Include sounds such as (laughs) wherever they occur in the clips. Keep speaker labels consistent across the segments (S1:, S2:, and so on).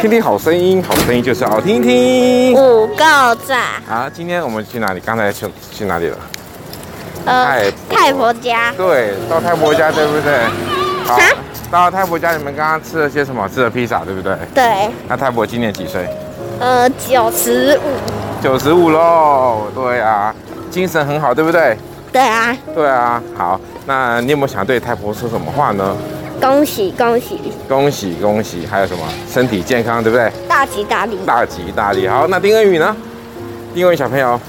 S1: 听听好声音，好声音就是好听听。
S2: 五够赞。
S1: 啊，今天我们去哪里？刚才去去哪里了？
S2: 呃，太婆，太婆家。
S1: 对，到太婆家，对不对？好，到太婆家，你们刚刚吃了些什么？吃了披萨，对不对？
S2: 对。
S1: 那太婆今年几岁？
S2: 呃，九十五。
S1: 九十五喽，对啊，精神很好，对不对？
S2: 对啊。
S1: 对啊，好，那你有没有想对太婆说什么话呢？
S2: 恭喜恭喜
S1: 恭喜恭喜！还有什么？身体健康，对不对？
S2: 大吉大利，
S1: 大吉大利。好，那丁恩宇呢？丁恩宇小朋友，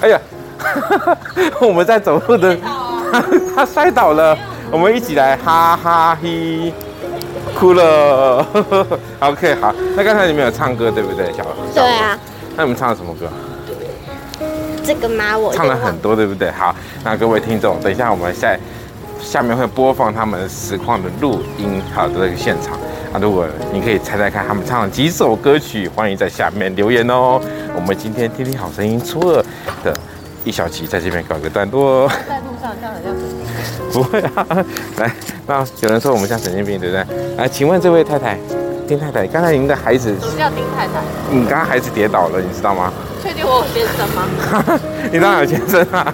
S1: 哎呀，(laughs) 我们在走路的，他 (laughs) 他摔倒了，我们一起来哈哈嘿，哭了。(laughs) OK，好，那刚才你们有唱歌，对不对，小？小
S2: 对啊。
S1: 那你们唱了什么歌？
S2: 这个吗？我
S1: 唱了很多，对不对？好，那各位听众，等一下我们下。下面会播放他们实况的录音，好的这个现场啊，如果你可以猜猜看他们唱了几首歌曲，欢迎在下面留言哦。我们今天听听好声音初二的一小集，在这边告一个段落。
S3: 在路上这样很像神经病。
S1: 不会啊，来，那有人说我们像神经病，对不对？来，请问这位太太，丁太太，刚才您的孩子
S3: 叫丁太太，
S1: 你刚刚孩子跌倒了，你知道吗？
S3: 确定我有先生吗？
S1: 你当然有先生啊，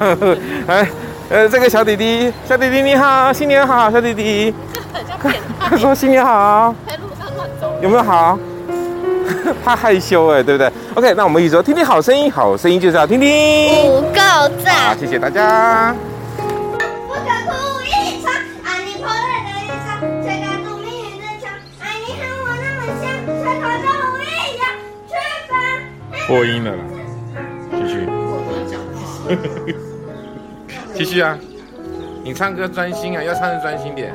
S1: 来。(laughs) 呃，这个小弟弟，小弟弟你好，新年好，小弟弟。他 (laughs) 说新年好。在路上乱走。有没有好？(laughs) 怕害羞哎，对不对？OK，那我们一起说，听听好声音，好声音就是要听听。
S2: 五够赞。
S1: 好，谢谢大家。破音了啦，继续。(laughs) 继续啊！你唱歌专心啊，要唱的专心点。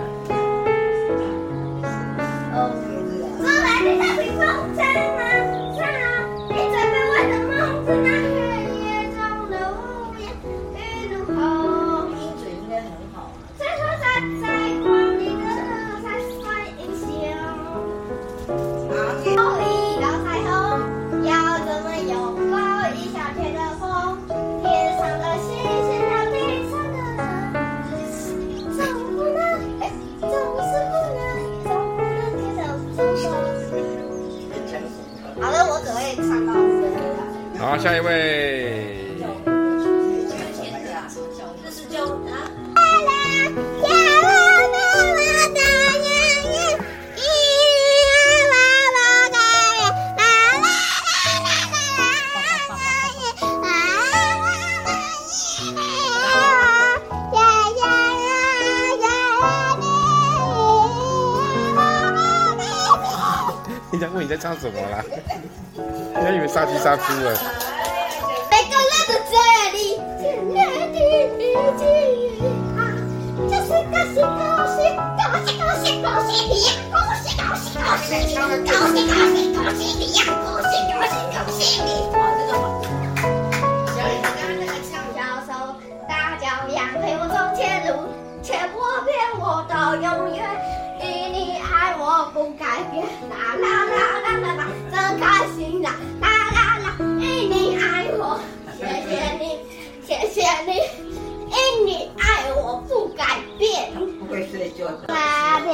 S1: 好，下一位。人家问你在唱什么啦？人家以为杀鸡杀猪了。每个人的嘴里，甜甜的记忆啊，就是恭喜恭喜恭喜恭喜恭喜你呀！恭喜恭喜恭喜你！恭喜恭喜恭喜你因你爱我不改变。啦啦。花瓶，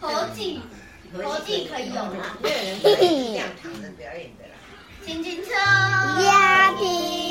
S1: 合计，合计可以有吗？嘿嘿，这样躺着表演的啦。轻轻唱。(laughs)